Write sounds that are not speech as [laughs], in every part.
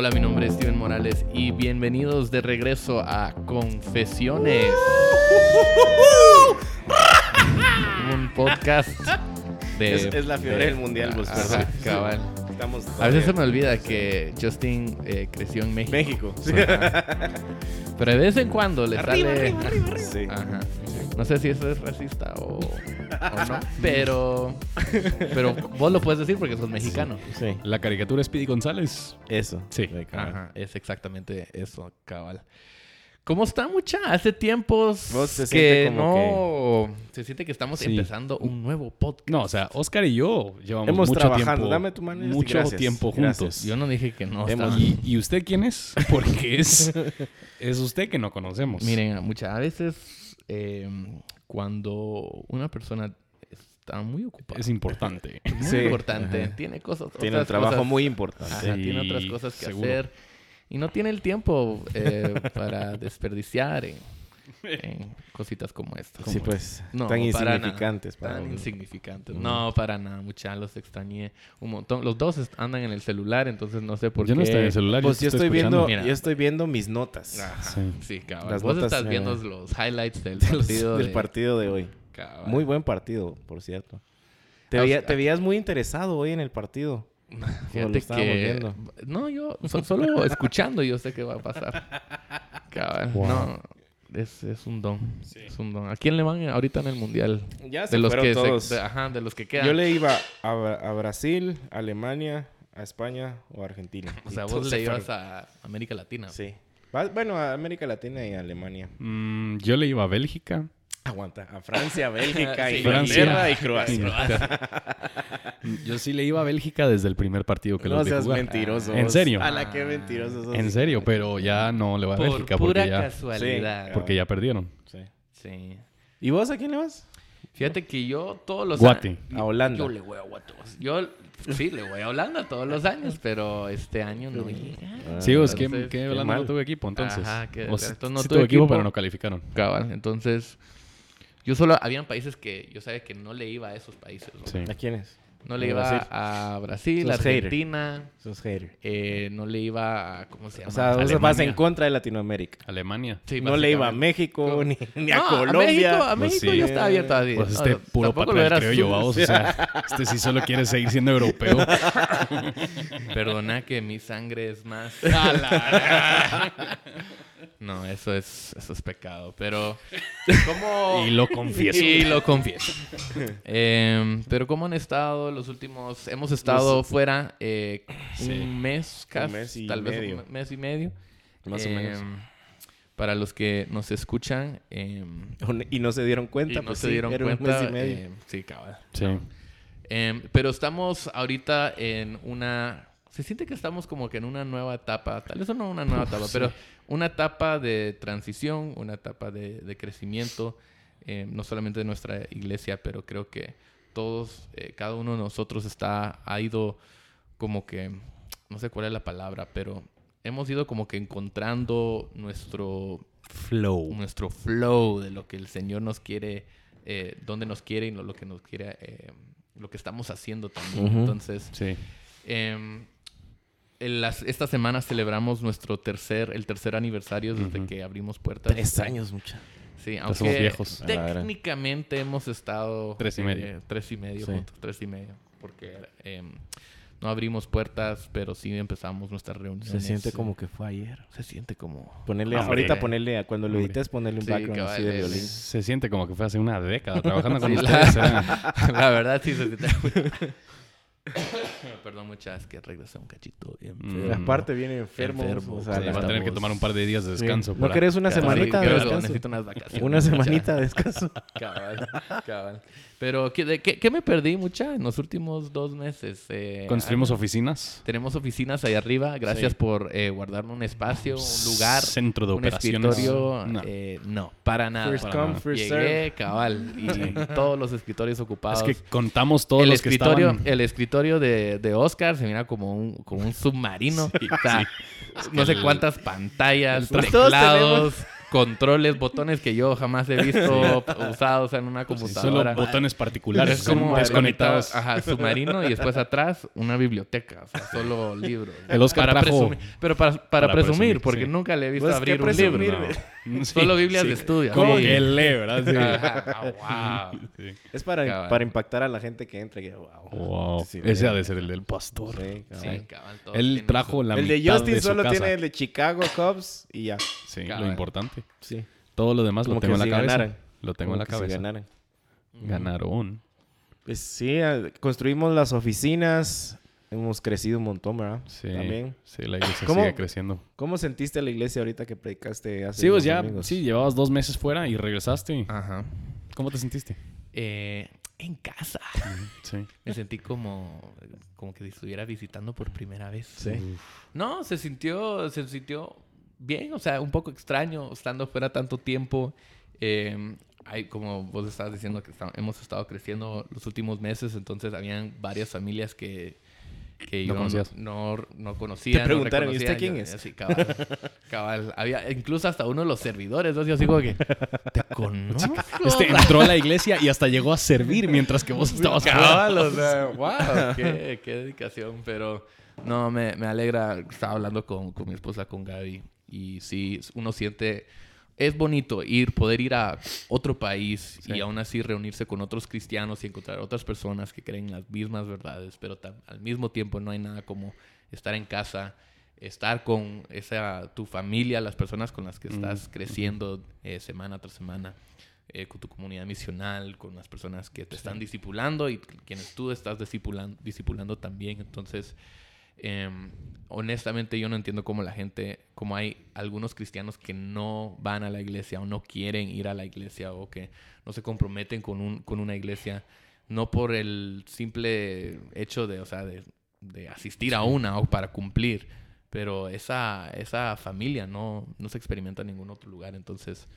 Hola, mi nombre es Steven Morales y bienvenidos de regreso a Confesiones. Un podcast de... Es, es la fiebre del mundial, Ajá, perdón. cabal. Estamos A veces se me olvida que Justin eh, creció en México. México. [laughs] Sí. Pero de vez en cuando le sale... Sí. Ajá. No sé si eso es racista o, o no, [laughs] pero, pero vos lo puedes decir porque sos mexicano. Sí. La caricatura Speedy González. Eso. Sí. Ajá, es exactamente eso, cabal. ¿Cómo está mucha? Hace tiempos Vos se que siente como no... Se siente que estamos Sí. empezando un nuevo podcast. No, o sea, Oscar y yo llevamos Hemos mucho trabajando. tiempo. Dame tu mano y mucho gracias. tiempo Gracias. juntos. Yo no dije que no Hemos- ¿Y, y usted quién es? [laughs] Porque es, es usted que no conocemos. Miren, muchas veces eh, cuando una persona está muy ocupada, Es importante. [laughs] muy Sí, importante, ajá. tiene cosas, Tiene un trabajo cosas- muy importante. Ajá, Sí, tiene otras cosas que seguro. hacer y no tiene el tiempo eh, [laughs] para desperdiciar en, [laughs] en cositas como estas. Sí, pues. No, tan para insignificantes. nada. para Tan insignificantes. No, para nada. Mucha los extrañé un montón. Los dos andan en el celular, entonces no sé por yo qué. no estoy en el celular. Pues yo estoy viendo. Mira. yo estoy viendo mis notas Ajá. Sí. Sí, cabrón. Las Vos notas, estás eh, viendo los highlights [laughs] del partido. del de- partido de hoy. Muy buen partido, por cierto. Te, Ah, o veía- sea- te veías muy interesado hoy en el partido. [laughs] Fíjate que... No, yo so- solo escuchando yo sé qué va a pasar. Wow. No, es, es un don. Es un don. ¿A quién le van ahorita en el Mundial? Ya se De los que se- todos. de- ajá, de los que quedan. Yo le iba a, a Brasil, Alemania, a España o a Argentina. O sea, vos le se ibas a América Latina. Sí. Bueno, a América Latina y a Alemania. Mm, yo le iba a Bélgica. Aguanta. A Francia, [laughs] Bélgica, Sí, Inglaterra y Croacia. [laughs] Yo sí le iba a Bélgica desde el primer partido que No los vi seas jugar. mentiroso. ¿En vos. serio? A la que mentiroso sos. En serio, pero ya no le voy a Por Bélgica pura porque ya, casualidad. Sí. porque ya perdieron. Sí. Sí. ¿Y vos a quién le vas? Fíjate que yo todos los Guate. años- A Holanda. Yo le voy a Guate. Yo sí le voy a Holanda todos los años, pero este año no llega. Ah, Sí, es que, entonces, que qué Holanda mal. no tuvo equipo, entonces. Ajá, que- O sea, entonces no sí tuvo tuvo equipo, equipo. pero no calificaron. Cabal. Entonces, yo solo habían países que yo sabía que no le iba a esos países. ¿no? Sí. ¿A quiénes? No le ¿A iba Brasil? a Brasil, hater. Argentina, Sos hater. eh, no le iba a ¿cómo se llama? O sea, Alemania. vas en contra de Latinoamérica. Alemania. Sí, no le iba a. México ni, ni a No, Colombia. México, a Pues México sí. yo estaba abierto a Pues este no, puro era creo yo, vamos. O sea, [laughs] este sí solo quiere seguir siendo europeo. Perdona que mi sangre es más. [laughs] no, eso es, eso es pecado. Pero, [laughs] ¿cómo...? Y lo confieso. Y lo confieso. [laughs] Em, pero ¿cómo han estado los últimos... Hemos estado fuera eh, Sí. un mes casi, mes y tal vez un mes y medio. Más o menos. Em, Para los que nos escuchan em, Y no se dieron y cuenta. no pues se sí, dieron era un cuenta... mes y medio. sí, cabal. Sí. Pero estamos ahorita en una... Se siente que estamos como que en una nueva etapa, tal vez no una nueva [laughs] etapa, pero una etapa de transición, una etapa de, de crecimiento, eh, no solamente de nuestra iglesia, pero creo que todos, eh, cada uno de nosotros está, ha ido como que, no sé cuál es la palabra, pero hemos ido como que encontrando nuestro Flow. nuestro flow de lo que el Señor nos quiere, eh, dónde nos quiere y lo, lo que nos quiere, eh, lo que estamos haciendo también. Ujú. Entonces, Sí. En las- esta semana celebramos nuestro tercer, el tercer aniversario desde que abrimos puertas. Tres años, mucha. Sí, aunque somos viejos. La técnicamente hemos estado... Tres y eh, medio. tres y medio Sí. juntos, tres y medio. Porque em, no abrimos puertas, pero sí empezamos nuestras reuniones. Se siente como que fue ayer. Se siente como... Ponerle, Hombre. ahorita ponerle, a- cuando lo Hombre. edites, ponerle un Sí, background así de violín. Se siente como que fue hace una década trabajando con Sí, ustedes. la- ¿eh? [laughs] La verdad sí se siente [laughs] Perdón, muchas que regresé un cachito Mm. Aparte viene enfermo. Enfermo, o sea, sí, Va la- a tener que estamos- tomar un par de días de sí. descanso. ¿No para- querés una semanita sí, de descanso? Necesito unas vacaciones. Una semanita de descanso. [laughs] Cabal, cabal. Pero, ¿qué, de, qué, qué me perdí mucha en los últimos dos meses? Eh, Construimos ah, oficinas. Tenemos oficinas ahí arriba. Gracias Sí. por eh, guardarme un espacio, un lugar, Centro de un operaciones. escritorio. No. eh, no, para nada. First para come, nada. first Llegué, serve. cabal. Y todos los escritorios ocupados. Es que contamos todos el los que escritorio, estaban. el escritorio de, de Oscar se mira como un, como un submarino. Sí, O sea, sí. no sé cuántas pantallas, todos teclados, controles, botones que yo jamás he visto usados en una Sí, solo computadora. botones particulares. es como desconectados. Ajá, submarino y después atrás una biblioteca, o sea, solo libros. El Oscar para trajo- presumir, pero para, para, para presumir, presumir, porque sí. nunca le he visto Pues, abrir ¿qué un libro. presumir? no. [laughs] Sí, Solo Biblias sí. de estudio. Como que él lee, ¿verdad? Sí. Ajá, wow. Sí. Es para, para impactar a la gente que entre. Que, wow. Wow. Sí, Ese ha de ser el del pastor. Sí, cabal. cabal, Él trajo su- la El de Justin de su solo casa. tiene el de Chicago Cubs y ya. Sí, Cabal. lo importante. Sí. Todo lo demás Como lo tengo que en la si cabeza. ganaran. Lo tengo Como en la que si cabeza. ganaran. Ganaron. Pues sí, construimos las oficinas. Hemos crecido un montón, ¿verdad? Sí. También. Sí, la iglesia ¿Cómo? sigue creciendo. ¿Cómo sentiste la iglesia ahorita que predicaste hace Sí, pues ya, domingos? sí, llevabas dos meses fuera y regresaste. Ajá. ¿Cómo te sentiste? Eh, en casa. Sí. [laughs] Me sentí como, como que estuviera visitando por primera vez. Sí. No, se sintió, se sintió bien, o sea, un poco extraño estando fuera tanto tiempo. Eh, hay, como vos estabas diciendo que esta- hemos estado creciendo los últimos meses, entonces habían varias familias que, que No yo no, no, no conocía. Te preguntaron, no ¿y usted quién Yo- es? Sí, cabal, [laughs] cabal. Había incluso hasta uno de los servidores, ¿no? Yo así como que, ¿te conozco? [laughs] Este entró a la iglesia y hasta llegó a servir mientras que vos [laughs] estabas fuera. Cabal, o sea, wow, qué, qué dedicación. Pero no, me, me alegra. Estaba hablando con, con mi esposa, con Gaby. Y sí, uno siente. Es bonito ir, poder ir a otro país Sí. y aún así reunirse con otros cristianos y encontrar otras personas que creen las mismas verdades, pero al mismo tiempo no hay nada como estar en casa, estar con esa tu familia, las personas con las que estás creciendo eh, semana tras semana eh, con tu comunidad misional, con las personas que te están discipulando y quienes tú estás discipulan- discipulando también. Entonces, em, honestamente yo no entiendo cómo la gente, cómo hay algunos cristianos que no van a la iglesia o no quieren ir a la iglesia o que no se comprometen con, un, con una iglesia, no por el simple hecho de, o sea, de, de asistir a una o para cumplir, pero esa, esa familia no, no se experimenta en ningún otro lugar. Entonces,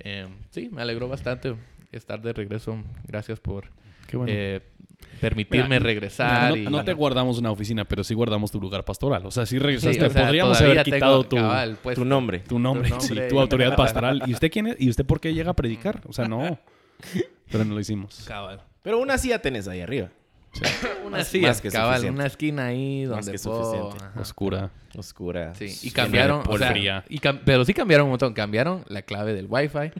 eh, sí, me alegró bastante estar de regreso. Gracias por Qué bueno. eh, permitirme Mira, regresar. No, y- no te guardamos una oficina, pero sí guardamos tu lugar pastoral. O sea, si Sí, regresaste, o sea, podríamos haber quitado tu, cabal, puesto. Tu nombre. tu nombre, Tu nombre sí, tu autoridad pastoral. ¿Y usted quién es? ¿Y usted por qué llega a predicar? O sea, no. [laughs] Pero no lo hicimos. Cabal. Pero una sí ya tenés ahí arriba. [laughs] Una Más- silla, más que cabal, suficiente. una esquina ahí Más donde que puedo... suficiente. ajá. Oscura. Oscura. Sí, y cambiaron, o polvo. sea, fría. y cam- pero sí cambiaron un montón. Cambiaron la clave del wifi,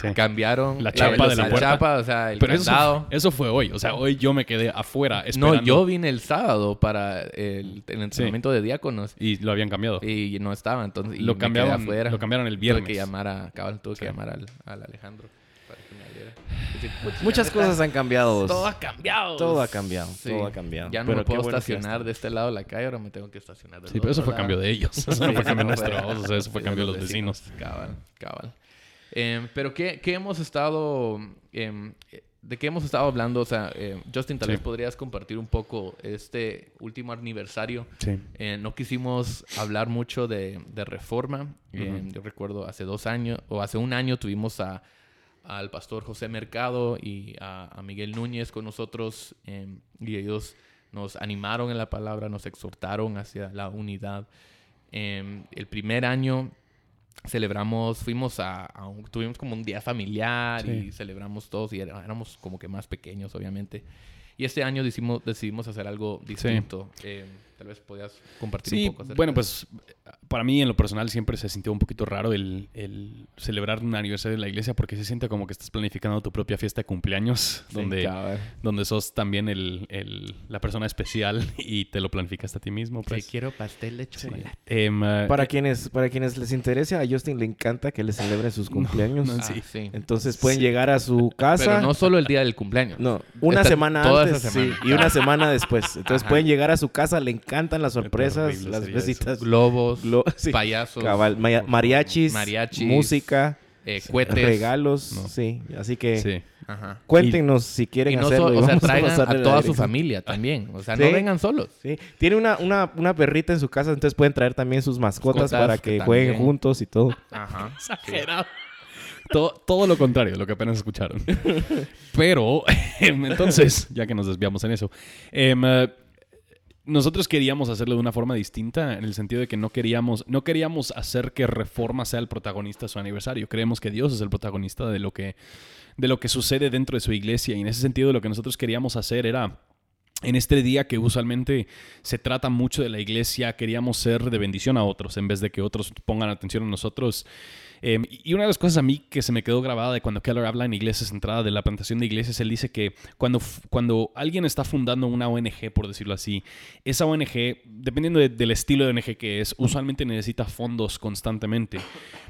Sí. cambiaron La chapa de la puerta. chapa, o sea, el Pero eso, candado. eso fue hoy. O sea, hoy yo me quedé afuera No, yo vine el sábado para el, el entrenamiento de diáconos Y lo habían cambiado. y no estaba, entonces y Lo me quedé afuera. lo cambiaron el Tuve viernes. que llamar a, cabal, tuve Sí. que llamar al, al Alejandro para que me abriera. Decir, "Pucha, Muchas neta, cosas han cambiado. Todo ha cambiado. Todo ha cambiado, todo ha cambiado. Ya no Pero me puedo estacionar de este lado de la calle, ahora me tengo que estacionar del Sí, pero eso fue cambio de ellos. Eso no fue cambio nuestro. fue- O sea, eso fue sí, cambio de los vecinos. Cabal, cabal. Em, pero ¿qué, qué hemos estado... em, eh, ¿De qué hemos estado hablando? O sea, eh, Justin, tal Sí. vez podrías compartir un poco este último aniversario. Sí. Eh, no quisimos hablar mucho de, de reforma. Eh, yo recuerdo hace dos años, o hace un año tuvimos a, al pastor José Mercado y a, a Miguel Núñez con nosotros eh, y ellos nos animaron en la palabra, nos exhortaron hacia la unidad. Eh, el primer año celebramos, fuimos a, a un- tuvimos como un día familiar Sí. y celebramos todos y éramos como que más pequeños, obviamente. Y este año decidimos, decidimos hacer algo distinto. Eh, tal vez podías compartir Sí, un poco acerca bueno, pues para mí en lo personal siempre se sintió un poquito raro el, el celebrar un aniversario de la iglesia porque se siente como que estás planificando tu propia fiesta de cumpleaños Sí, donde, donde sos también el, el- la persona especial [laughs] y te lo planificaste a ti mismo. Sí, Pues. quiero pastel de chocolate. Em, eh, Para quienes, para quienes les interese, a Justin le encanta que le celebren sus [laughs] cumpleaños. no, Ah, sí. sí. Entonces pueden llegar a su [laughs] casa. Pero no solo el día del cumpleaños. No, una Esta- semana toda antes esa semana. sí, y una semana después. Entonces Ajá. pueden llegar a su casa, le encantan las sorpresas, las sería visitas, Globos, [laughs] Sí, payasos, cabal, maya- mariachis, Mariachis, música, eh, cohetes. regalos, No. sí. Así que sí. Ajá. cuéntenos si quieren Y no hacerlo. so- y o sea, vamos a toda su familia también. O sea, Sí. no vengan solos. Sí. Tiene una, una, una perrita en su casa, entonces pueden traer también sus mascotas Mascotas para que que jueguen también. juntos y todo. Ajá. [laughs] Exagerado. Todo, todo lo contrario, lo que apenas escucharon. [laughs] Pero, em, entonces, ya que nos desviamos en eso, em, eh, nosotros queríamos hacerlo de una forma distinta, en el sentido de que no queríamos, no queríamos hacer que Reforma sea el protagonista de su aniversario. Creemos que Dios es el protagonista de lo que, de lo que sucede dentro de su iglesia. Y en ese sentido lo que nosotros queríamos hacer era en este día que usualmente se trata mucho de la iglesia, queríamos ser de bendición a otros en vez de que otros pongan atención a nosotros. Em, y una de las cosas a mí que se me quedó grabada de cuando Keller habla en iglesias centrada de la plantación de iglesias, él dice que cuando, cuando alguien está fundando una ONG, por decirlo así, esa ONG, dependiendo del estilo de ONG que es, usualmente necesita fondos constantemente.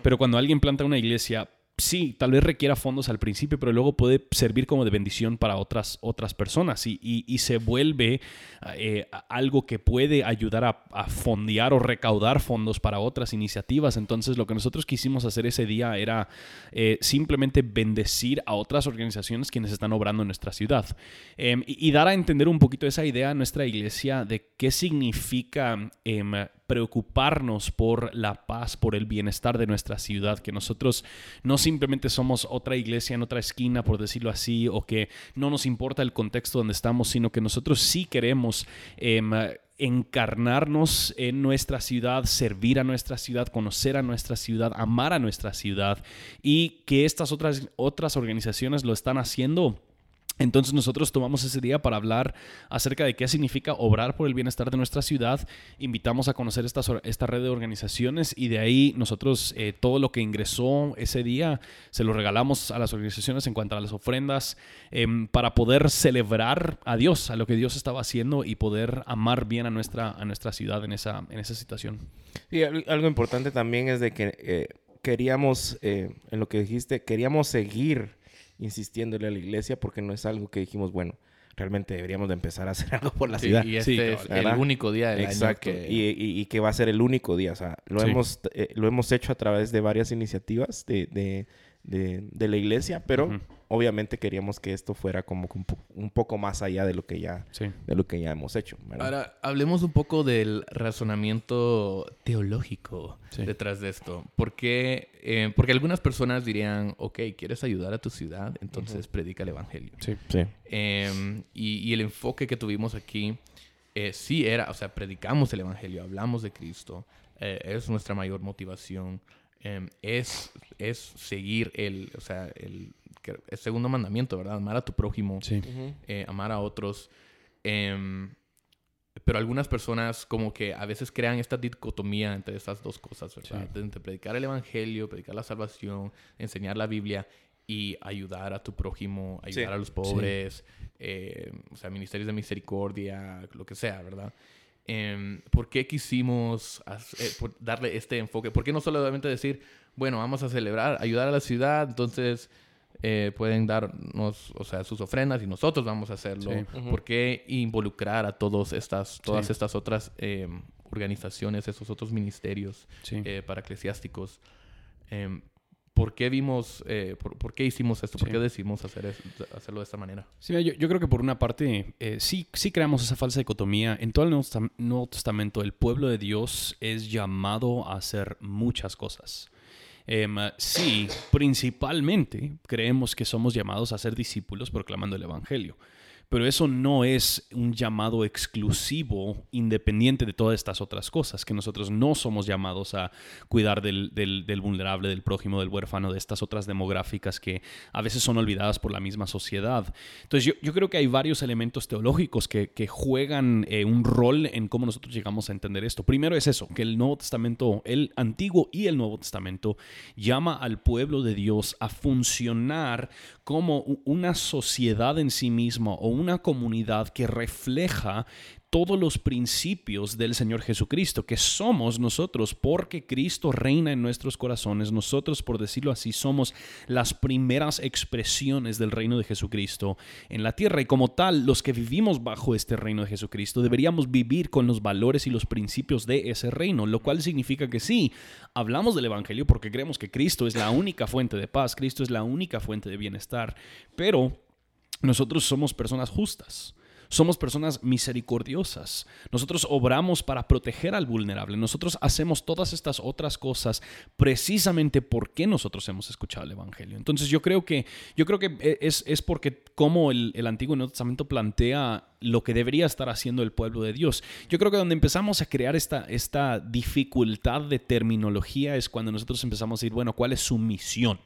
Pero cuando alguien planta una iglesia, sí, tal vez requiera fondos al principio, pero luego puede servir como de bendición para otras, otras personas y, y, se vuelve eh, algo que puede ayudar a, a, fondear o recaudar fondos para otras iniciativas. Entonces lo que nosotros quisimos hacer ese día era eh, simplemente bendecir a otras organizaciones quienes están obrando en nuestra ciudad em, y, dar a entender un poquito esa idea a nuestra iglesia de qué significa em, preocuparnos por la paz, por el bienestar de nuestra ciudad, que nosotros no simplemente somos otra iglesia en otra esquina, por decirlo así, o que no nos importa el contexto donde estamos, sino que nosotros sí queremos... Em, encarnarnos en nuestra ciudad, servir a nuestra ciudad, conocer a nuestra ciudad, amar a nuestra ciudad y que estas otras, otras organizaciones lo están haciendo entonces nosotros tomamos ese día para hablar acerca de qué significa obrar por el bienestar de nuestra ciudad. Invitamos a conocer esta, esta red de organizaciones y de ahí nosotros eh, todo lo que ingresó ese día se lo regalamos a las organizaciones en cuanto a las ofrendas em, para poder celebrar a Dios, a lo que Dios estaba haciendo y poder amar bien a nuestra, a nuestra ciudad en esa, en esa situación. Y algo importante también es de que eh, queríamos, eh, en lo que dijiste, queríamos seguir insistiéndole a la iglesia porque no es algo que dijimos, bueno, realmente deberíamos de empezar a hacer [laughs] algo por la ciudad. Y este es el único día del Exacto. año que... Y, y, que va a ser el único día. O sea, lo, hemos, eh, lo hemos hecho a través de varias iniciativas de, de, de, la iglesia, pero obviamente queríamos que esto fuera como un, poco más allá de lo que ya, de lo que ya hemos hecho. Ahora, hablemos un poco del razonamiento teológico detrás de esto. Porque, eh, porque algunas personas dirían, ok, ¿quieres ayudar a tu ciudad? Entonces predica el Evangelio. Sí. Em, y, el enfoque que tuvimos aquí, eh, sí era, o sea, predicamos el Evangelio, hablamos de Cristo, eh, es nuestra mayor motivación. Em, es, es seguir el, o sea, el, el, segundo mandamiento, ¿verdad? Amar a tu prójimo, eh, amar a otros. Em, pero algunas personas como que a veces crean esta dicotomía entre esas dos cosas, ¿verdad? Entre predicar el evangelio, predicar la salvación, enseñar la Biblia y ayudar a tu prójimo, ayudar a los pobres, eh, o sea, ministerios de misericordia, lo que sea, ¿verdad? Em, ¿Por qué quisimos eh, darle este enfoque? ¿Por qué no solamente decir, bueno, vamos a celebrar, ayudar a la ciudad, entonces eh, pueden darnos, o sea, sus ofrendas y nosotros vamos a hacerlo? ¿Por qué involucrar a todos estas, todas estas otras em, organizaciones, esos otros ministerios eh, para eclesiásticos? ¿Por qué vimos, eh, por, qué hicimos esto? ¿Por qué decidimos hacer hacerlo de esta manera? Sí, yo, yo, creo que por una parte eh, sí, sí creamos esa falsa dicotomía. En todo el Nuevo, Testamento, el pueblo de Dios es llamado a hacer muchas cosas. Em, sí, principalmente creemos que somos llamados a ser discípulos proclamando el Evangelio. Pero eso no es un llamado exclusivo, independiente de todas estas otras cosas, que nosotros no somos llamados a cuidar del, vulnerable, del prójimo, del huérfano, de estas otras demográficas que a veces son olvidadas por la misma sociedad. Entonces yo, creo que hay varios elementos teológicos que, juegan eh, un rol en cómo nosotros llegamos a entender esto. Primero es eso, que el Nuevo Testamento, el Antiguo y el Nuevo Testamento, llama al pueblo de Dios a funcionar como una sociedad en sí misma o una comunidad que refleja todos los principios del Señor Jesucristo, que somos nosotros, porque Cristo reina en nuestros corazones. Nosotros, por decirlo así, somos las primeras expresiones del reino de Jesucristo en la tierra. Y como tal, los que vivimos bajo este reino de Jesucristo deberíamos vivir con los valores y los principios de ese reino, lo cual significa que sí, hablamos del Evangelio porque creemos que Cristo es la única fuente de paz, Cristo es la única fuente de bienestar, pero nosotros somos personas justas. Somos personas misericordiosas. Nosotros obramos para proteger al vulnerable. Nosotros hacemos todas estas otras cosas precisamente porque nosotros hemos escuchado el Evangelio. Entonces yo creo que, yo creo que es, es porque como el, el Antiguo Nuevo Testamento plantea lo que debería estar haciendo el pueblo de Dios. Yo creo que donde empezamos a crear esta, esta dificultad de terminología es cuando nosotros empezamos a decir, bueno, ¿cuál es su misión?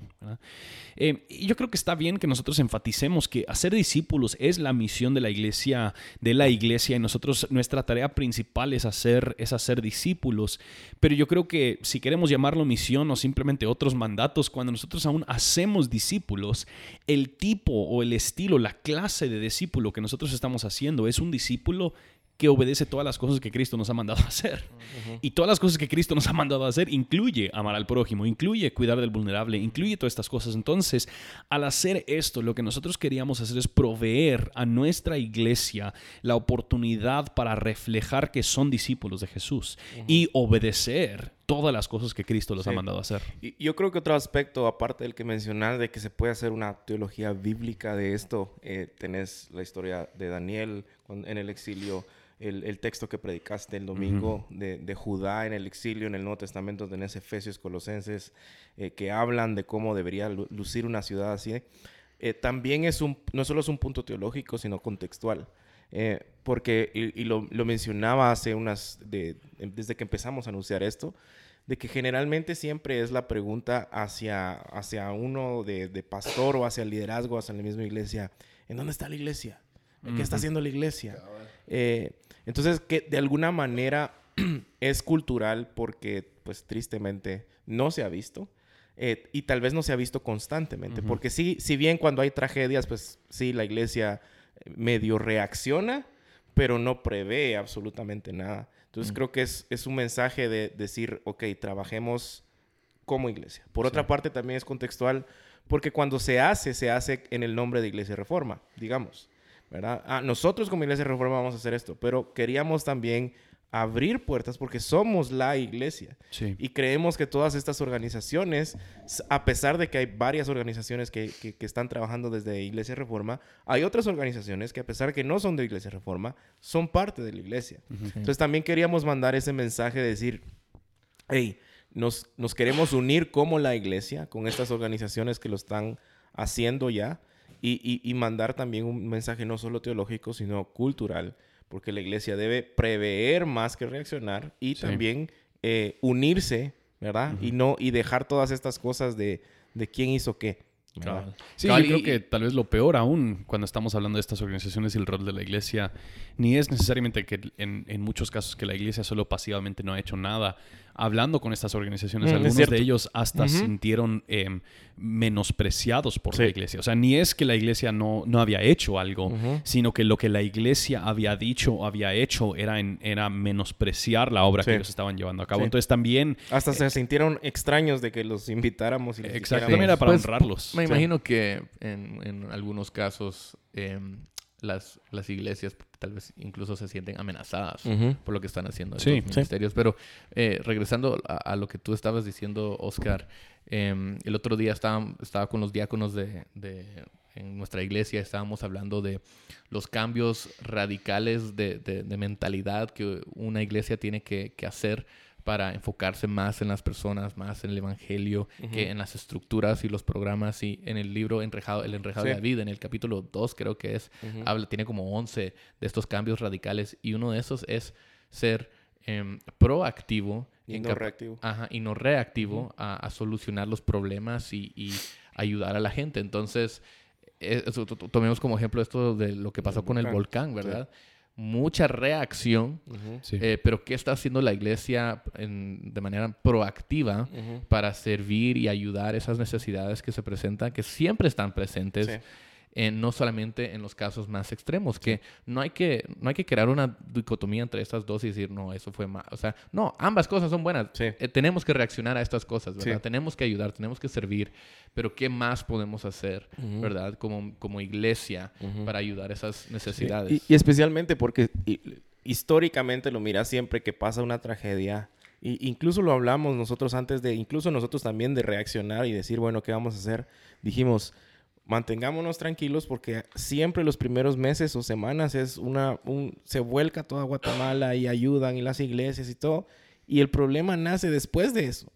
Eh, yo creo que está bien que nosotros enfaticemos que hacer discípulos es la misión de la iglesia, de la iglesia, y nosotros, nuestra tarea principal es hacer, es hacer discípulos. Pero yo creo que si queremos llamarlo misión o simplemente otros mandatos, cuando nosotros aún hacemos discípulos, el tipo o el estilo, la clase de discípulo que nosotros estamos haciendo es un discípulo que obedece todas las cosas que Cristo nos ha mandado a hacer. Y todas las cosas que Cristo nos ha mandado a hacer incluye amar al prójimo, incluye cuidar del vulnerable, incluye todas estas cosas. Entonces, al hacer esto, lo que nosotros queríamos hacer es proveer a nuestra iglesia la oportunidad para reflejar que son discípulos de Jesús y obedecer todas las cosas que Cristo los ha mandado a hacer. Y yo creo que otro aspecto, aparte del que mencionar, de que se puede hacer una teología bíblica de esto, eh, tenés la historia de Daniel en el exilio el, texto que predicaste el domingo de, Judá en el exilio, en el Nuevo Testamento tenés Efesios, Colosenses, eh, que hablan de cómo debería lucir una ciudad así. Eh, también es un, no solo es un punto teológico, sino contextual. Eh, porque, y, lo, mencionaba hace unas, desde que empezamos a anunciar esto, de que generalmente siempre es la pregunta hacia, hacia uno de, pastor o hacia el liderazgo, hacia la misma iglesia, ¿en dónde está la iglesia? ¿Qué está haciendo la iglesia? Entonces, que de alguna manera [clears throat] es cultural porque, pues tristemente, no se ha visto. Eh, y tal vez no se ha visto constantemente. Porque sí, si bien cuando hay tragedias, pues sí, la iglesia eh, medio reacciona, pero no prevé absolutamente nada. Entonces creo que es, es, un mensaje de decir, ok, trabajemos como iglesia. Por otra parte, también es contextual, porque cuando se hace, se hace en el nombre de Iglesia Reforma, digamos. Ah, nosotros como Iglesia Reforma vamos a hacer esto, pero queríamos también abrir puertas porque somos la iglesia. Y creemos que todas estas organizaciones, a pesar de que hay varias organizaciones que, están trabajando desde Iglesia Reforma, hay otras organizaciones que a pesar de que no son de Iglesia Reforma, son parte de la iglesia. Entonces también queríamos mandar ese mensaje de decir, hey, nos, nos queremos unir como la iglesia con estas organizaciones que lo están haciendo ya y, mandar también un mensaje no solo teológico, sino cultural, porque la iglesia debe prever más que reaccionar y también eh, unirse, ¿verdad? Y no y dejar todas estas cosas de, de quién hizo qué. Sí, yo creo que tal vez lo peor aún cuando estamos hablando de estas organizaciones y el rol de la iglesia, ni es necesariamente que en, en muchos casos que la iglesia solo pasivamente no ha hecho nada, hablando con estas organizaciones, mm, algunos de ellos hasta sintieron em, menospreciados por la iglesia. O sea, ni es que la iglesia no, no había hecho algo, sino que lo que la iglesia había dicho o había hecho era, en, era menospreciar la obra que ellos estaban llevando a cabo. Entonces también... Hasta se sintieron extraños de que los invitáramos. Y les Exactamente, era para pues, honrarlos. Me imagino que en, en algunos casos... Eh, las, las iglesias tal vez incluso se sienten amenazadas por lo que están haciendo sí, los ministerios. Pero eh, regresando a, lo que tú estabas diciendo, Oscar, em, el otro día estaba, estaba con los diáconos de, de, en nuestra iglesia, estábamos hablando de los cambios radicales de, de mentalidad que una iglesia tiene que, que hacer para enfocarse más en las personas, más en el evangelio, que en las estructuras y los programas. Y en el libro Enrejado, El Enrejado de David, en el capítulo 2 creo que es, habla, tiene como 11 de estos cambios radicales y uno de esos es ser em, proactivo. Y no reactivo. Ajá, y no reactivo a, solucionar los problemas y, ayudar a la gente. Entonces, eh, tomemos como ejemplo esto de lo que pasó con el volcán, ¿verdad? Mucha reacción, eh, pero ¿qué está haciendo la iglesia de manera proactiva para servir y ayudar esas necesidades que se presentan, que siempre están presentes? No solamente en los casos más extremos, que no hay que, no hay que crear una dicotomía entre estas dos y decir, no, eso fue mal. O sea, no, ambas cosas son buenas. Eh, tenemos que reaccionar a estas cosas, ¿verdad? Tenemos que ayudar, tenemos que servir, pero ¿qué más podemos hacer, ¿verdad? Como, como iglesia para ayudar esas necesidades. Y, especialmente porque históricamente lo mira siempre que pasa una tragedia. Y incluso lo hablamos nosotros antes de, incluso nosotros también de reaccionar y decir, bueno, ¿qué vamos a hacer? Dijimos, mantengámonos tranquilos porque siempre los primeros meses o semanas es una, un, se vuelca toda Guatemala y ayudan y las iglesias y todo. Y el problema nace después de eso.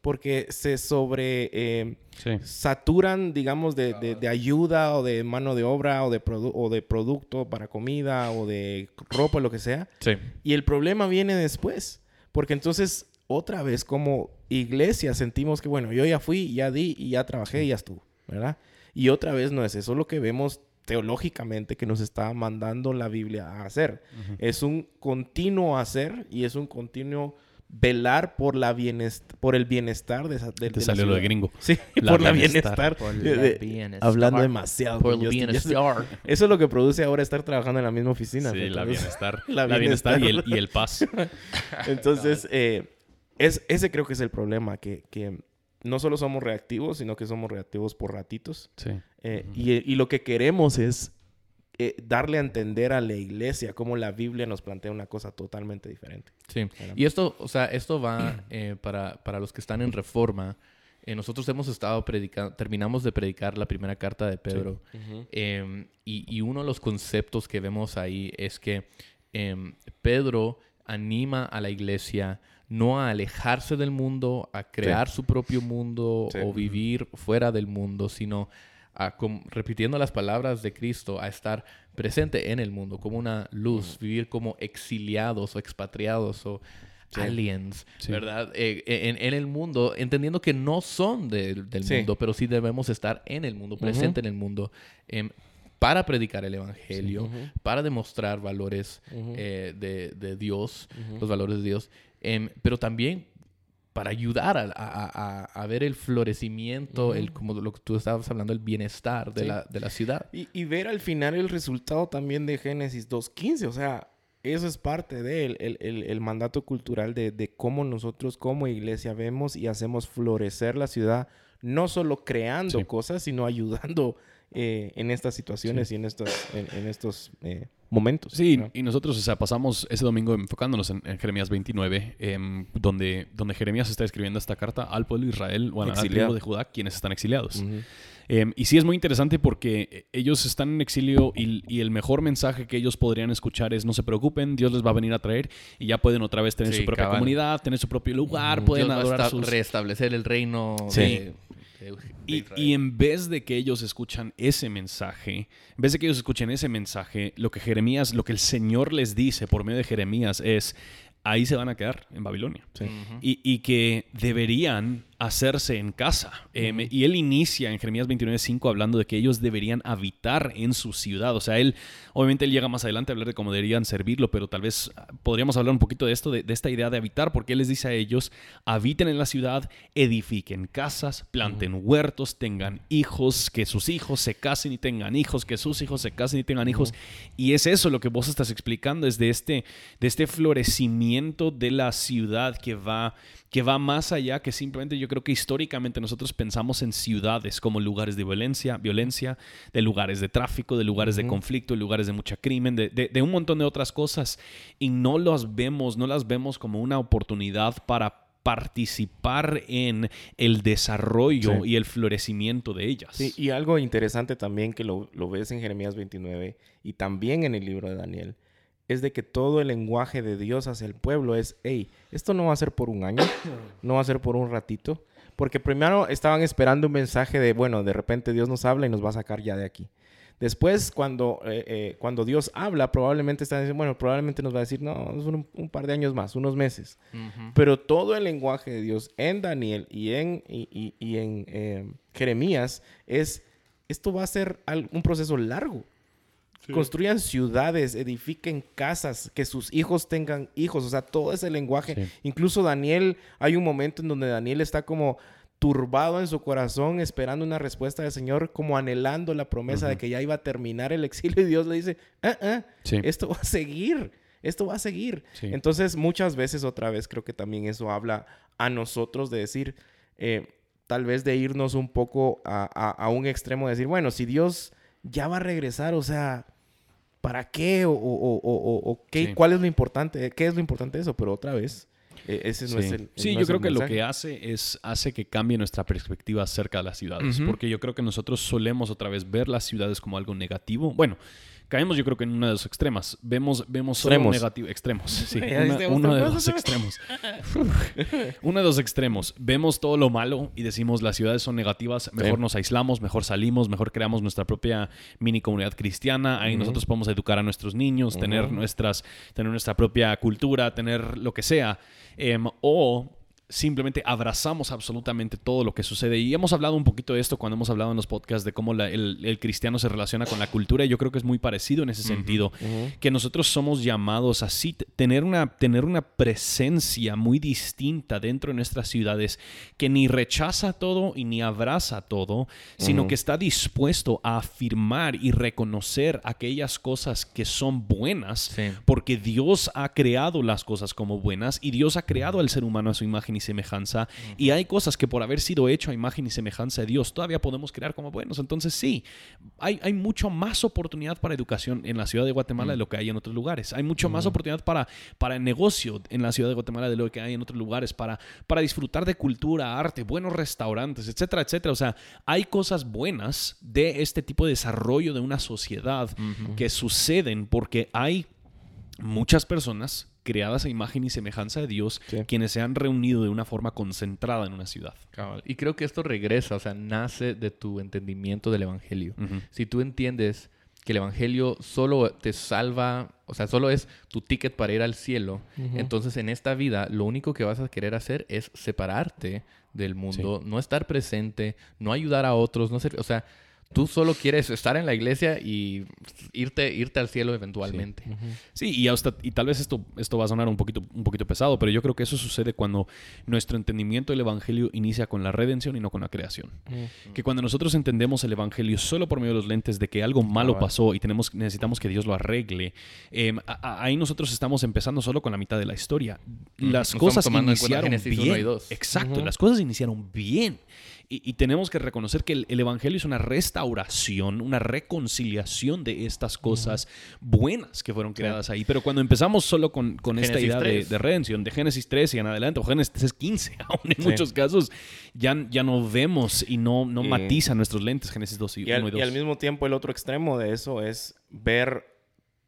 porque se sobre eh, Sí. saturan, digamos, de, de- de ayuda o de mano de obra o de, o de producto para comida o de ropa, lo que sea. Sí. Y el problema viene después, porque entonces otra vez como iglesia sentimos que, bueno, yo ya fui, ya di y ya trabajé y ya estuvo, ¿verdad? Y otra vez no es eso lo que vemos teológicamente que nos está mandando la Biblia a hacer. Es un continuo hacer y es un continuo velar por la bienest- por el bienestar de, esa, de, Te de la salió lo de gringo. Sí, La [laughs] por la bienestar. bienestar. La de- bienestar. hablando demasiado. Por el bienestar. Eso es lo que produce ahora estar trabajando en la misma oficina. Sí, la bienestar. [laughs] La La, bienestar, y, el, bienestar. y el paz. [laughs] Entonces, eh, es, ese creo que es el problema, que, que no solo somos reactivos, sino que somos reactivos por ratitos. Sí. Eh, y, y lo que queremos es eh, darle a entender a la iglesia cómo la Biblia nos plantea una cosa totalmente diferente. Sí. Y esto, o sea, esto va [clears throat] eh, para, para los que están en reforma. Nosotros hemos estado predicando, terminamos de predicar la primera carta de Pedro. Eh, y, y uno de los conceptos que vemos ahí es que em, Pedro anima a la iglesia no a alejarse del mundo, a crear su propio mundo Sí. o vivir fuera del mundo, sino a, com- repitiendo las palabras de Cristo, a estar presente en el mundo como una luz, vivir como exiliados o expatriados o aliens. ¿verdad? Eh, en, en el mundo, entendiendo que no son del- mundo, pero sí debemos estar en el mundo, presente en el mundo, em, para predicar el Evangelio, para demostrar valores eh, de, de Dios, los valores de Dios, em, pero también para ayudar a, a- a- a ver el florecimiento, el, como lo que tú estabas hablando, el bienestar de, Sí. la, de la ciudad. Y, y ver al final el resultado también de Génesis 2.15, o sea, eso es parte del el, el- el mandato cultural de, de cómo nosotros como iglesia vemos y hacemos florecer la ciudad, no solo creando Sí. cosas, sino ayudando eh, en estas situaciones y en estos, en, en estos eh, momentos. Sí, ¿no? y nosotros, o sea, pasamos ese domingo enfocándonos en, en Jeremías 29, em, donde, donde Jeremías está escribiendo esta carta al pueblo de Israel, o al pueblo de Judá, quienes están exiliados. Em, y sí es muy interesante porque eh, ellos están en exilio y, y el mejor mensaje que ellos podrían escuchar es no se preocupen, Dios les va a venir a traer y ya pueden otra vez tener Sí, su propia cabal. comunidad, tener su propio lugar, pueden Dios va a adorar sus... restablecer el reino Sí. de, de Y, y en vez de que ellos escuchan ese mensaje, en vez de que ellos escuchen ese mensaje, lo que Jeremías, lo que el Señor les dice por medio de Jeremías es, ahí se van a quedar en Babilonia. Sí. Y, y que deberían hacerse en casa. Eh, me- y él inicia en Jeremías 29.5 hablando de que ellos deberían habitar en su ciudad. O sea, él, obviamente él llega más adelante a hablar de cómo deberían servirlo, pero tal vez ah, podríamos hablar un poquito de esto, de, de esta idea de habitar, porque él les dice a ellos, habiten en la ciudad, edifiquen casas, planten huertos, tengan hijos, que sus hijos se casen y tengan hijos, que sus hijos se casen y tengan hijos. Y es eso lo que vos estás explicando, es de este, de este florecimiento de la ciudad que va, que va más allá que simplemente yo creo que históricamente nosotros pensamos en ciudades como lugares de violencia, violencia, de lugares de tráfico, de lugares de conflicto, de lugares de mucha crimen, de, de- de un montón de otras cosas y no las vemos, no las vemos como una oportunidad para participar en el desarrollo Sí. y el florecimiento de ellas. Sí, y algo interesante también que lo, lo ves en Jeremías 29 y también en el libro de Daniel, es de que todo el lenguaje de Dios hacia el pueblo es, hey, esto no va a ser por un año, [coughs] no va a ser por un ratito, porque primero estaban esperando un mensaje de, bueno, de repente Dios nos habla y nos va a sacar ya de aquí. Después, cuando, eh, eh, cuando Dios habla, probablemente están diciendo, bueno, probablemente nos va a decir, no, es un, un par de años más, unos meses. Pero todo el lenguaje de Dios en Daniel y en, y, y- y en eh, Jeremías es, esto va a ser un proceso largo. Construyan ciudades, edifiquen casas, que sus hijos tengan hijos, o sea, todo ese lenguaje. Sí. Incluso Daniel, hay un momento en donde Daniel está como turbado en su corazón, esperando una respuesta del Señor, como anhelando la promesa de que ya iba a terminar el exilio y Dios le dice, ah, ah, Sí. esto va a seguir, esto va a seguir. Entonces, muchas veces otra vez creo que también eso habla a nosotros de decir, eh, tal vez de irnos un poco a, a- a un extremo de decir, bueno, si Dios ya va a regresar, o sea, ¿para qué? O, o- o- o- o qué, Sí. ¿cuál es lo importante? ¿Qué es lo importante de eso? Pero otra vez, E, ese no sí, es el, sí no yo creo que lo que hace es hace que cambie nuestra perspectiva acerca de las ciudades, porque yo creo que nosotros solemos otra vez ver las ciudades como algo negativo. Bueno, caemos yo creo que en una de las extremas. Vemos, vemos solo Extremos. negativo. Extremos, [laughs] sí. Una- uno de los [laughs] extremos. uno de los extremos. Vemos todo lo malo y decimos las ciudades son negativas. Mejor Sí. nos aislamos, mejor salimos, mejor creamos nuestra propia mini comunidad cristiana. Ahí nosotros podemos educar a nuestros niños, tener, nuestras, tener nuestra propia cultura, tener lo que sea. Em, o simplemente abrazamos absolutamente todo lo que sucede. Y hemos hablado un poquito de esto cuando hemos hablado en los podcasts de cómo la- el, el cristiano se relaciona con la cultura. Y yo creo que es muy parecido en ese sentido. Que nosotros somos llamados así, t- tener una, tener una presencia muy distinta dentro de nuestras ciudades que ni rechaza todo y ni abraza todo, sino que está dispuesto a afirmar y reconocer aquellas cosas que son buenas Sí. porque Dios ha creado las cosas como buenas y Dios ha creado al ser humano a su imagen y semejanza y hay cosas que por haber sido hecho a imagen y semejanza de Dios todavía podemos crear como buenos. Entonces sí, hay, hay mucho más oportunidad para educación en la ciudad de Guatemala de lo que hay en otros lugares. Hay mucho más oportunidad para, para negocio en la ciudad de Guatemala de lo que hay en otros lugares, para, para disfrutar de cultura, arte, buenos restaurantes, etcétera, etcétera. O sea, hay cosas buenas de este tipo de desarrollo de una sociedad que suceden porque hay muchas personas creadas a imagen y semejanza de Dios, Sí. quienes se han reunido de una forma concentrada en una ciudad. Cabal. Y creo que esto regresa, o sea, nace de tu entendimiento del Evangelio. Si tú entiendes que el Evangelio solo te salva, o sea, solo es tu ticket para ir al cielo, entonces en esta vida lo único que vas a querer hacer es separarte del mundo, no estar presente, no ayudar a otros, no ser, o sea, tú solo quieres estar en la iglesia y irte, irte al cielo eventualmente. Sí, y, hasta, y tal vez esto, esto va a sonar un poquito, un poquito pesado, pero yo creo que eso sucede cuando nuestro entendimiento del Evangelio inicia con la redención y no con la creación. Que cuando nosotros entendemos el Evangelio solo por medio de los lentes de que algo malo Cabal. pasó y tenemos, necesitamos que Dios lo arregle, em, a- a- ahí nosotros estamos empezando solo con la mitad de la historia. Las cosas iniciaron Génesis bien. uno y dos. Exacto, las cosas iniciaron bien. Y, y tenemos que reconocer que el, el Evangelio es una restauración, una reconciliación de estas cosas buenas que fueron creadas ahí. Pero cuando empezamos solo con, con esta idea de, 3. de redención, de Génesis 13 y en adelante, o Génesis 15, [laughs] aún en Sí. muchos casos, ya, ya no vemos y no, no Y- matiza nuestros lentes, Génesis 2 y, Y 1 al, y 2. y al mismo tiempo el otro extremo de eso es ver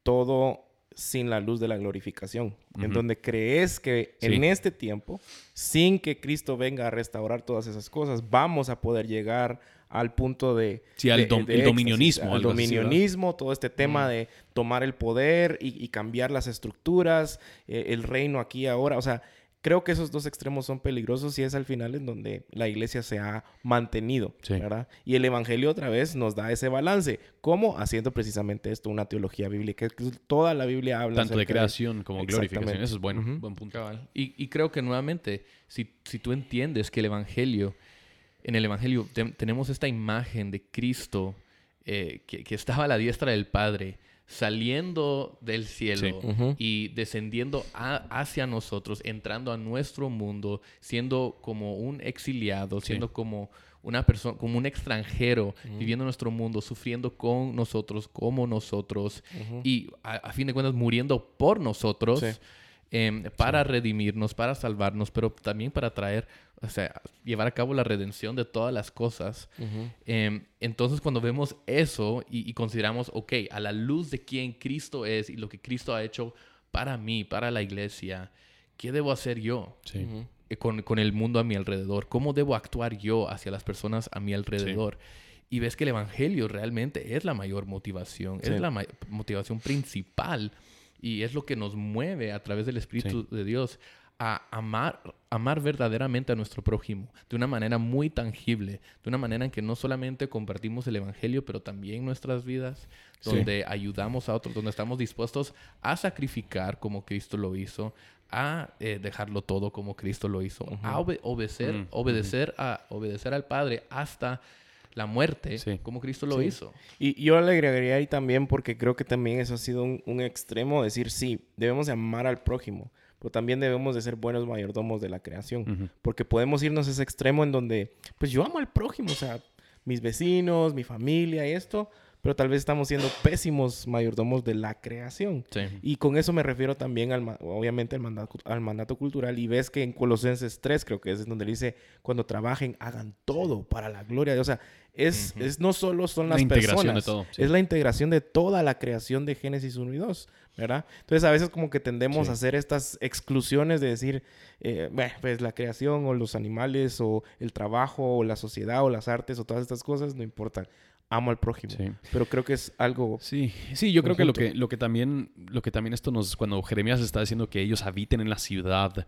todo sin la luz de la glorificación, en Ujú. donde crees que en Sí. este tiempo, sin que Cristo venga a restaurar todas esas cosas, vamos a poder llegar al punto de... Sí, al dom- de el dominionismo, Al algo así, dominionismo, todo este tema de tomar el poder y, y cambiar las estructuras, eh, el reino aquí ahora, o sea... Creo que esos dos extremos son peligrosos y es al final en donde la iglesia se ha mantenido, Sí. ¿verdad? Y el Evangelio otra vez nos da ese balance. ¿Cómo? Haciendo precisamente esto, una teología bíblica. que Toda la Biblia habla Tanto de creación como glorificación. Eso es bueno, buen punto. Cabal. Y, y creo que nuevamente, si, si tú entiendes que el Evangelio, en el Evangelio te- tenemos esta imagen de Cristo eh, que, que estaba a la diestra del Padre, saliendo del cielo Sí. Y descendiendo a- hacia nosotros, entrando a nuestro mundo, siendo como un exiliado, siendo como una persona, como un extranjero, viviendo en nuestro mundo, sufriendo con nosotros, como nosotros, y a, a fin de cuentas muriendo por nosotros Sí. Em, para redimirnos, para salvarnos, pero también para traer, o sea, llevar a cabo la redención de todas las cosas. Em, entonces, cuando vemos eso y, y consideramos, ok, a la luz de quién Cristo es y lo que Cristo ha hecho para mí, para la iglesia, ¿qué debo hacer yo? Sí. eh, con, con el mundo a mi alrededor? ¿Cómo debo actuar yo hacia las personas a mi alrededor? Y ves que el Evangelio realmente es la mayor motivación, Sí. es la ma- motivación principal y es lo que nos mueve a través del Espíritu de Dios a amar, amar verdaderamente a nuestro prójimo de una manera muy tangible, de una manera en que no solamente compartimos el Evangelio, pero también nuestras vidas, Sí. donde ayudamos a otros, donde estamos dispuestos a sacrificar como Cristo lo hizo, a eh, dejarlo todo como Cristo lo hizo, a obe- obedecer, Mm, obedecer, a, obedecer al Padre hasta la muerte Sí. como Cristo lo Sí. hizo. Y yo le agregaría ahí también porque creo que también eso ha sido un, un extremo, decir, sí, debemos de amar al prójimo, pero también debemos de ser buenos mayordomos de la creación. Porque podemos irnos a ese extremo en donde, pues yo amo al prójimo, o sea, mis vecinos, mi familia y esto, pero tal vez estamos siendo pésimos mayordomos de la creación. Y con eso me refiero también, al, obviamente, al mandato, al mandato cultural. Y ves que en Colosenses 3, creo que es donde dice, cuando trabajen, hagan todo para la gloria de Dios. O sea, es, es no solo son las personas, es la integración de toda la creación de Génesis 1 y 2. ¿verdad? Entonces a veces como que tendemos a hacer estas exclusiones de decir, eh, bueno, pues la creación o los animales o el trabajo o la sociedad o las artes o todas estas cosas no importan. Amo al prójimo. Pero creo que es algo. Sí, sí, yo creo que lo que, lo que también, lo que también esto nos, cuando Jeremías está diciendo que ellos habiten en la ciudad,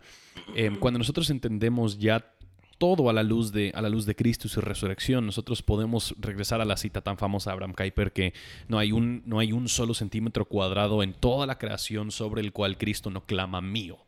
eh, cuando nosotros entendemos ya todo a la luz de, a la luz de Cristo y su resurrección. Nosotros podemos regresar a la cita tan famosa de Abraham Kuyper que no hay, un, no hay un solo centímetro cuadrado en toda la creación sobre el cual Cristo no clama mío.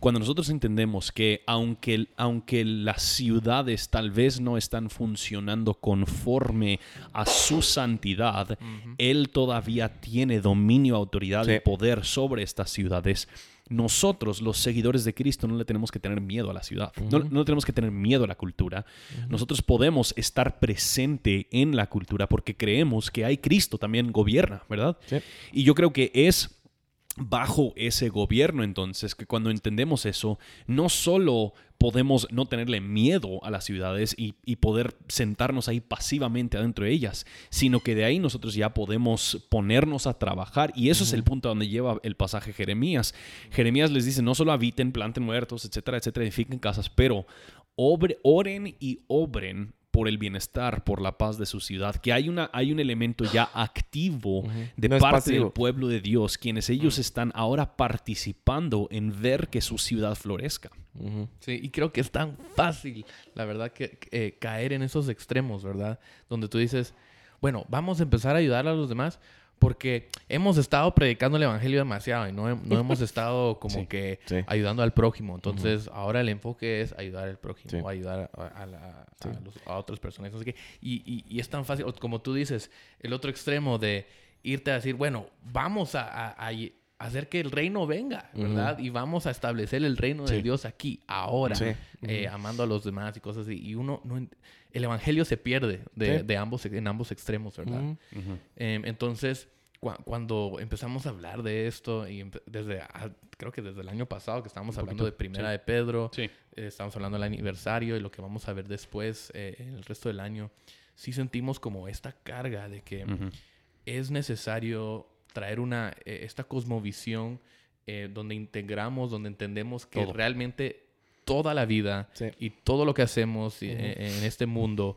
Cuando nosotros entendemos que aunque, aunque las ciudades tal vez no están funcionando conforme a su santidad, Él todavía tiene dominio, autoridad y poder sobre estas ciudades nosotros, los seguidores de Cristo, no le tenemos que tener miedo a la ciudad, no, no, tenemos que tener miedo a la cultura. Nosotros podemos estar presente en la cultura porque creemos que hay Cristo también gobierna, ¿verdad? Y yo creo que es bajo ese gobierno. Entonces que cuando entendemos eso, no solo podemos no tenerle miedo a las ciudades y, poder sentarnos ahí pasivamente adentro de ellas, sino que de ahí nosotros ya podemos ponernos a trabajar. Y eso es el punto donde lleva el pasaje Jeremías. Jeremías les dice, no solo habiten, planten muertos, etcétera, etcétera, edifiquen casas, pero oren y obren por el bienestar, por la paz de su ciudad, que hay, una, hay un elemento ya activo de parte del pueblo de Dios, quienes ellos están ahora participando en ver que su ciudad florezca. Sí, y creo que es tan fácil, la verdad, que eh, caer en esos extremos, ¿verdad? Donde tú dices, bueno, vamos a empezar a ayudar a los demás, porque hemos estado predicando el evangelio demasiado y no, hemos [laughs] estado como que ayudando al prójimo. Entonces, ahora el enfoque es ayudar al prójimo, ayudar a, otras personas. y, es tan fácil, como tú dices, el otro extremo de irte a decir, bueno, vamos a, hacer que el reino venga, ¿verdad? Y vamos a establecer el reino de Dios aquí, ahora, eh, amando a los demás y cosas así. Y uno no el evangelio se pierde de, ambos, en ambos extremos, ¿verdad? Em, entonces, cuando empezamos a hablar de esto, y desde, ah, creo que desde el año pasado que estábamos hablando de Primera de Pedro, eh, estamos hablando del aniversario y lo que vamos a ver después, eh, en el resto del año, sí sentimos como esta carga de que es necesario traer una, eh, esta cosmovisión donde integramos, donde entendemos que realmente toda la vida y todo lo que hacemos eh, en, este mundo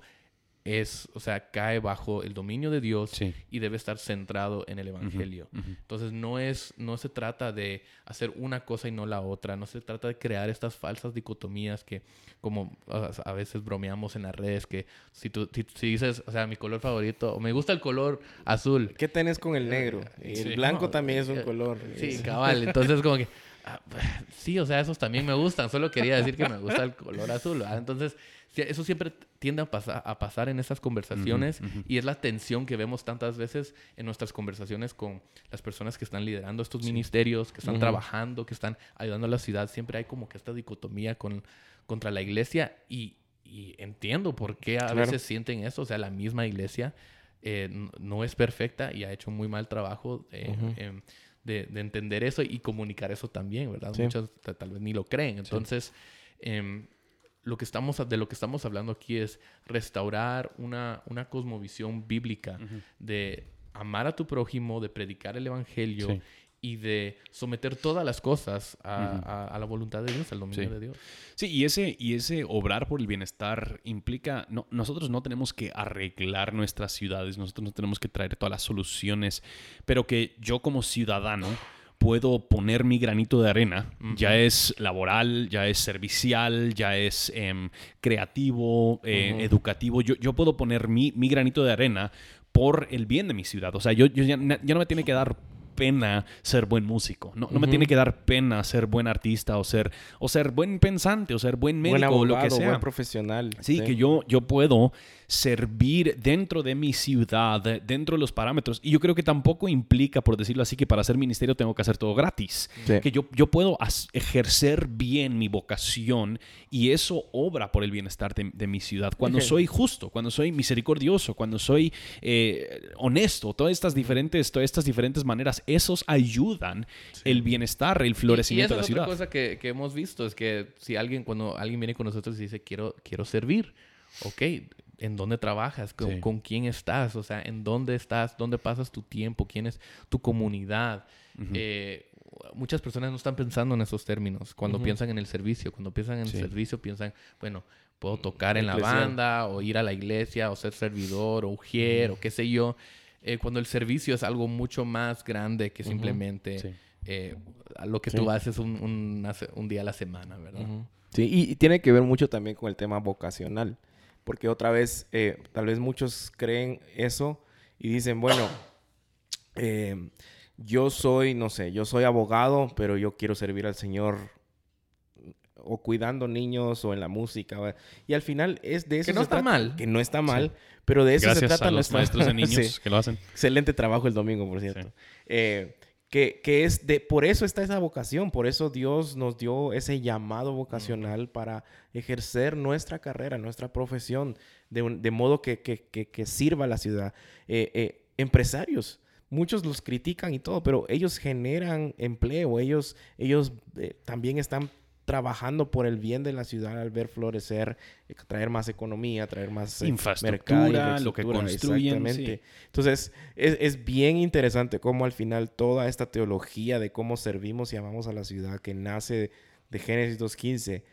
es, o sea, cae bajo el dominio de Dios y debe estar centrado en el Evangelio. Entonces no es, no se trata de hacer una cosa y no la otra, no se trata de crear estas falsas dicotomías que como a veces bromeamos en las redes, que si tú si, dices, o sea, mi color favorito, o me gusta el color azul. ¿Qué tenés con el negro? Eh, el blanco también es un eh, color. Sí, cabal. Entonces como que Ah, [laughs] sí, o sea, esos también me gustan. Solo quería decir que me gusta el color azul. Entonces, eso siempre tiende a, pasar, a pasar en esas conversaciones y es la tensión que vemos tantas veces en nuestras conversaciones con las personas que están liderando estos ministerios, que están trabajando, que están ayudando a la ciudad. Siempre hay como que esta dicotomía con, contra la iglesia y, entiendo por qué a veces sienten eso. O sea, la misma iglesia eh, no es perfecta y ha hecho muy mal trabajo. Eh, de, entender eso y comunicar eso también, ¿verdad? Muchos tal vez ni lo creen. Entonces, em, lo que estamos, de lo que estamos hablando aquí es restaurar una, una cosmovisión bíblica de amar a tu prójimo, de predicar el evangelio y de someter todas las cosas a, la voluntad de Dios, al dominio de Dios. Sí, y ese, y ese obrar por el bienestar implica, no, nosotros no tenemos que arreglar nuestras ciudades, nosotros no tenemos que traer todas las soluciones, pero que yo como ciudadano puedo poner mi granito de arena, ya es laboral, ya es servicial, ya es em, creativo, eh, educativo, yo, yo puedo poner mi, mi, granito de arena por el bien de mi ciudad. O sea, yo, yo ya, ya no me tiene que dar pena ser buen músico. No, no me tiene que dar pena ser buen artista o ser, o ser buen pensante o ser buen médico o lo que sea. Buen profesional. Sí, que yo, yo puedo servir dentro de mi ciudad, dentro de los parámetros. Y yo creo que tampoco implica, por decirlo así, que para hacer ministerio tengo que hacer todo gratis. Que yo, yo puedo ejercer bien mi vocación y eso obra por el bienestar de, mi ciudad. Cuando [laughs] soy justo, cuando soy misericordioso, cuando soy eh, honesto, todas estas diferentes, todas estas diferentes maneras, esos ayudan el bienestar, el florecimiento de la ciudad. Otra cosa que, que, hemos visto es que si alguien, cuando alguien viene con nosotros y dice, quiero, quiero servir, ok, en dónde trabajas, con, quién estás, o sea, en dónde estás, dónde pasas tu tiempo, quién es tu comunidad. Eh, muchas personas no están pensando en esos términos cuando piensan en el servicio. Cuando piensan en el servicio, piensan, bueno, puedo tocar en la banda, o ir a la iglesia, o ser servidor, o ujier, o qué sé yo. Eh, cuando el servicio es algo mucho más grande que simplemente eh, lo que tú haces un, un, día a la semana, ¿verdad? Sí, y tiene que ver mucho también con el tema vocacional. Porque otra vez, eh, tal vez muchos creen eso y dicen, bueno, eh, yo soy, no sé, yo soy abogado, pero yo quiero servir al Señor o cuidando niños o en la música. Y al final es de eso. Que no está mal. Que no está mal, pero de eso se trata a los maestros de [laughs] niños que lo hacen. Excelente trabajo el domingo, por cierto. Eh, que, es de, por eso está esa vocación, por eso Dios nos dio ese llamado vocacional para ejercer nuestra carrera, nuestra profesión, de, de modo que, que, sirva a la ciudad. Eh, eh, empresarios, muchos los critican y todo, pero ellos generan empleo, ellos, ellos eh, también están trabajando por el bien de la ciudad al ver florecer, eh, traer más economía, traer más eh, infraestructura, lo que construyen. Entonces, es, es, bien interesante cómo al final toda esta teología de cómo servimos y amamos a la ciudad que nace de Génesis 2.15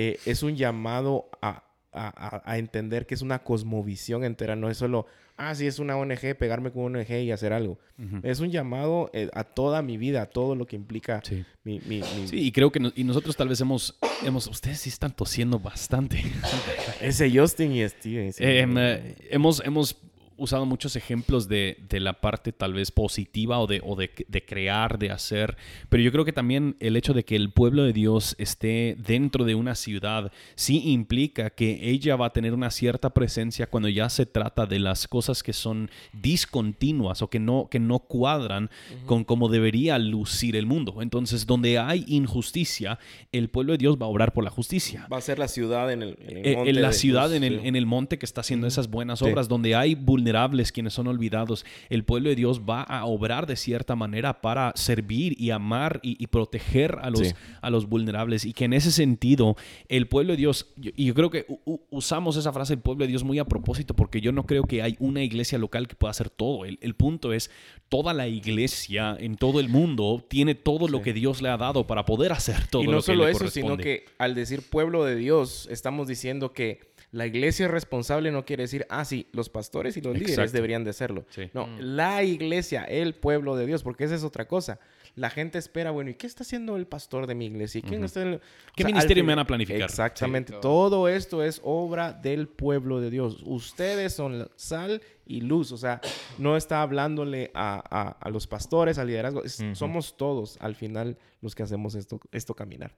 eh, es un llamado a, a, a, entender que es una cosmovisión entera, no es solo ah, sí, es una ONG, pegarme con una ONG y hacer algo. Es un llamado eh, a toda mi vida, a todo lo que implica sí. mi, mi, Sí, y creo que y nosotros tal vez hemos, hemos... Ustedes sí están tosiendo bastante. [laughs] Ese Justin y Steven. Em, eh, hemos, hemos usado muchos ejemplos de, la parte tal vez positiva o, de, o de, crear, de hacer, pero yo creo que también el hecho de que el pueblo de Dios esté dentro de una ciudad sí implica que ella va a tener una cierta presencia cuando ya se trata de las cosas que son discontinuas o que no, que no cuadran con cómo debería lucir el mundo. Entonces, donde hay injusticia, el pueblo de Dios va a obrar por la justicia. Va a ser la ciudad en el, eh, monte. En la ciudad en, el, en el monte que está haciendo esas buenas obras, donde hay vulnerabilidad quienes son olvidados, el pueblo de Dios va a obrar de cierta manera para servir y amar y, proteger a los, a los vulnerables. Y que en ese sentido, el pueblo de Dios, y yo creo que usamos esa frase, el pueblo de Dios, muy a propósito, porque yo no creo que hay una iglesia local que pueda hacer todo. El, punto es, toda la iglesia en todo el mundo tiene todo lo que Dios le ha dado para poder hacer todo lo que le corresponde. Y no solo eso, sino que al decir pueblo de Dios, estamos diciendo que la iglesia responsable no quiere decir, ah, sí, los pastores y los líderes deberían de serlo. No, mm. la iglesia, el pueblo de Dios, porque esa es otra cosa. La gente espera, bueno, ¿y qué está haciendo el pastor de mi iglesia? quién está ¿Qué ministerio me van a planificar? Exactamente. todo esto es obra del pueblo de Dios. Ustedes son sal y luz. O sea, no está hablándole a, los pastores, al liderazgo. Somos todos, al final, los que hacemos esto, esto caminar.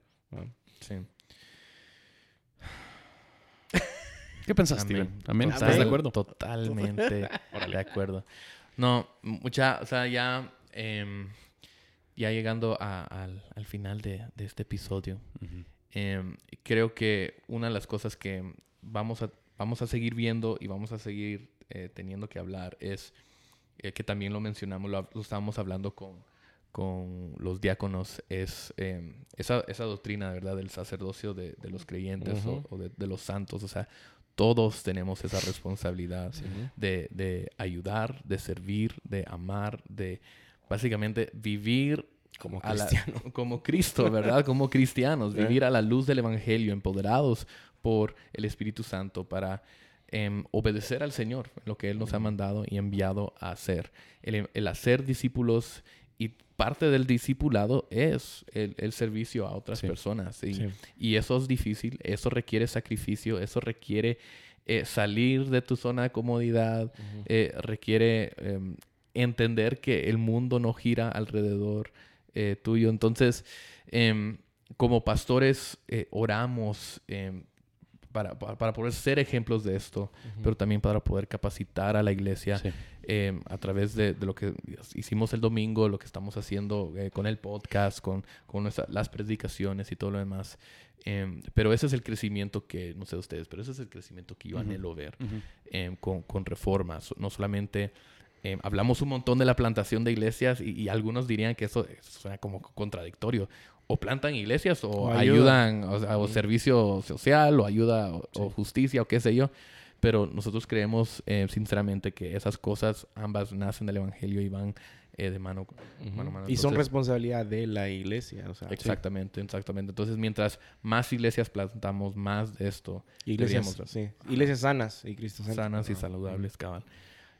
Sí. ¿Qué pensaste, Steven? ¿Estás de acuerdo? Totalmente [laughs] de acuerdo. No, mucha, o sea, ya, em, ya llegando al, final de, este episodio, em, creo que una de las cosas que vamos a, vamos a seguir viendo y vamos a seguir eh, teniendo que hablar es eh, que también lo mencionamos, lo, estábamos hablando con, con los diáconos, es em, esa, esa doctrina, ¿verdad?, del sacerdocio de, los creyentes o, de, de, los santos. O sea, todos tenemos esa responsabilidad de, ayudar, de servir, de amar, de básicamente vivir como cristiano. [laughs] como Cristo, ¿verdad? [laughs] Como cristianos, vivir a la luz del Evangelio, empoderados por el Espíritu Santo para em, obedecer al Señor, lo que Él nos ha mandado y enviado a hacer. el hacer discípulos y parte del discipulado es el, servicio a otras personas. Y, eso es difícil, eso requiere sacrificio, eso requiere eh, salir de tu zona de comodidad, eh, requiere em, entender que el mundo no gira alrededor eh, tuyo. Entonces, em, como pastores, oramos em, para, para, poder ser ejemplos de esto, pero también para poder capacitar a la iglesia em, a través de, lo que hicimos el domingo, lo que estamos haciendo eh, con el podcast, con, con las predicaciones y todo lo demás. Em, pero ese es el crecimiento que, no sé ustedes, pero ese es el crecimiento que yo anhelo ver em, con, con, reformas. No solamente hablamos un montón de la plantación de iglesias y, algunos dirían que eso suena como contradictorio o plantan iglesias o, ayudan, o, servicio social o ayuda o, justicia o qué sé yo. Pero nosotros creemos eh, sinceramente que esas cosas ambas nacen del Evangelio y van eh, de mano, mano, mano. Y son responsabilidad de la iglesia. exactamente, exactamente. Entonces, mientras más iglesias plantamos, más de esto. Iglesias, sí. iglesias sanas y Cristo Sanas y saludables, cabal.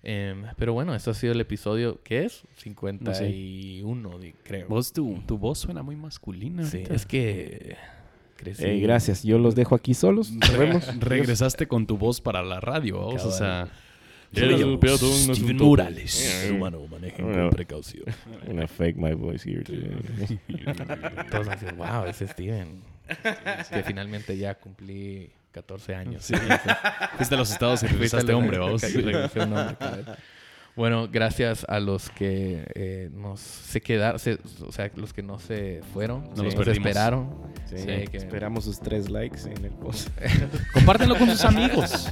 Em, pero bueno, esto ha sido el episodio, ¿qué es? 51, creo. Vos, tu, tu voz suena muy masculina. Sí, es que... Crecí. gracias, yo los dejo aquí solos. [laughs] Regresaste con tu voz para la radio, ¿vos? o sea... El peatón no es Morales. Humano, manejen con precaución. I'm [laughs] gonna fake my voice here today. [laughs] Todos así, wow, ese Steven. que finalmente ya cumplí 14 años. Sí. Fuiste a los estados y regresaste hombre, vamos. Bueno, gracias a los que eh, nos se quedaron, o sea, los que no se fueron, no los esperaron. Sí, Esperamos sus tres likes en el post. [laughs] Compártenlo con sus amigos.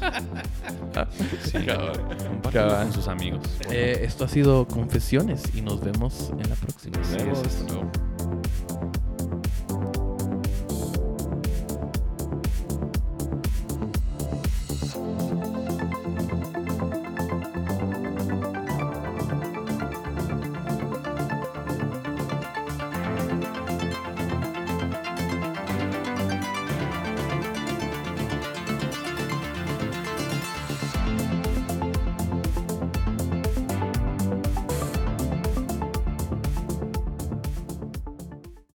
sí, Compártenlo con sus amigos. Eh, esto ha sido Confesiones y nos vemos en la próxima. Nos vemos.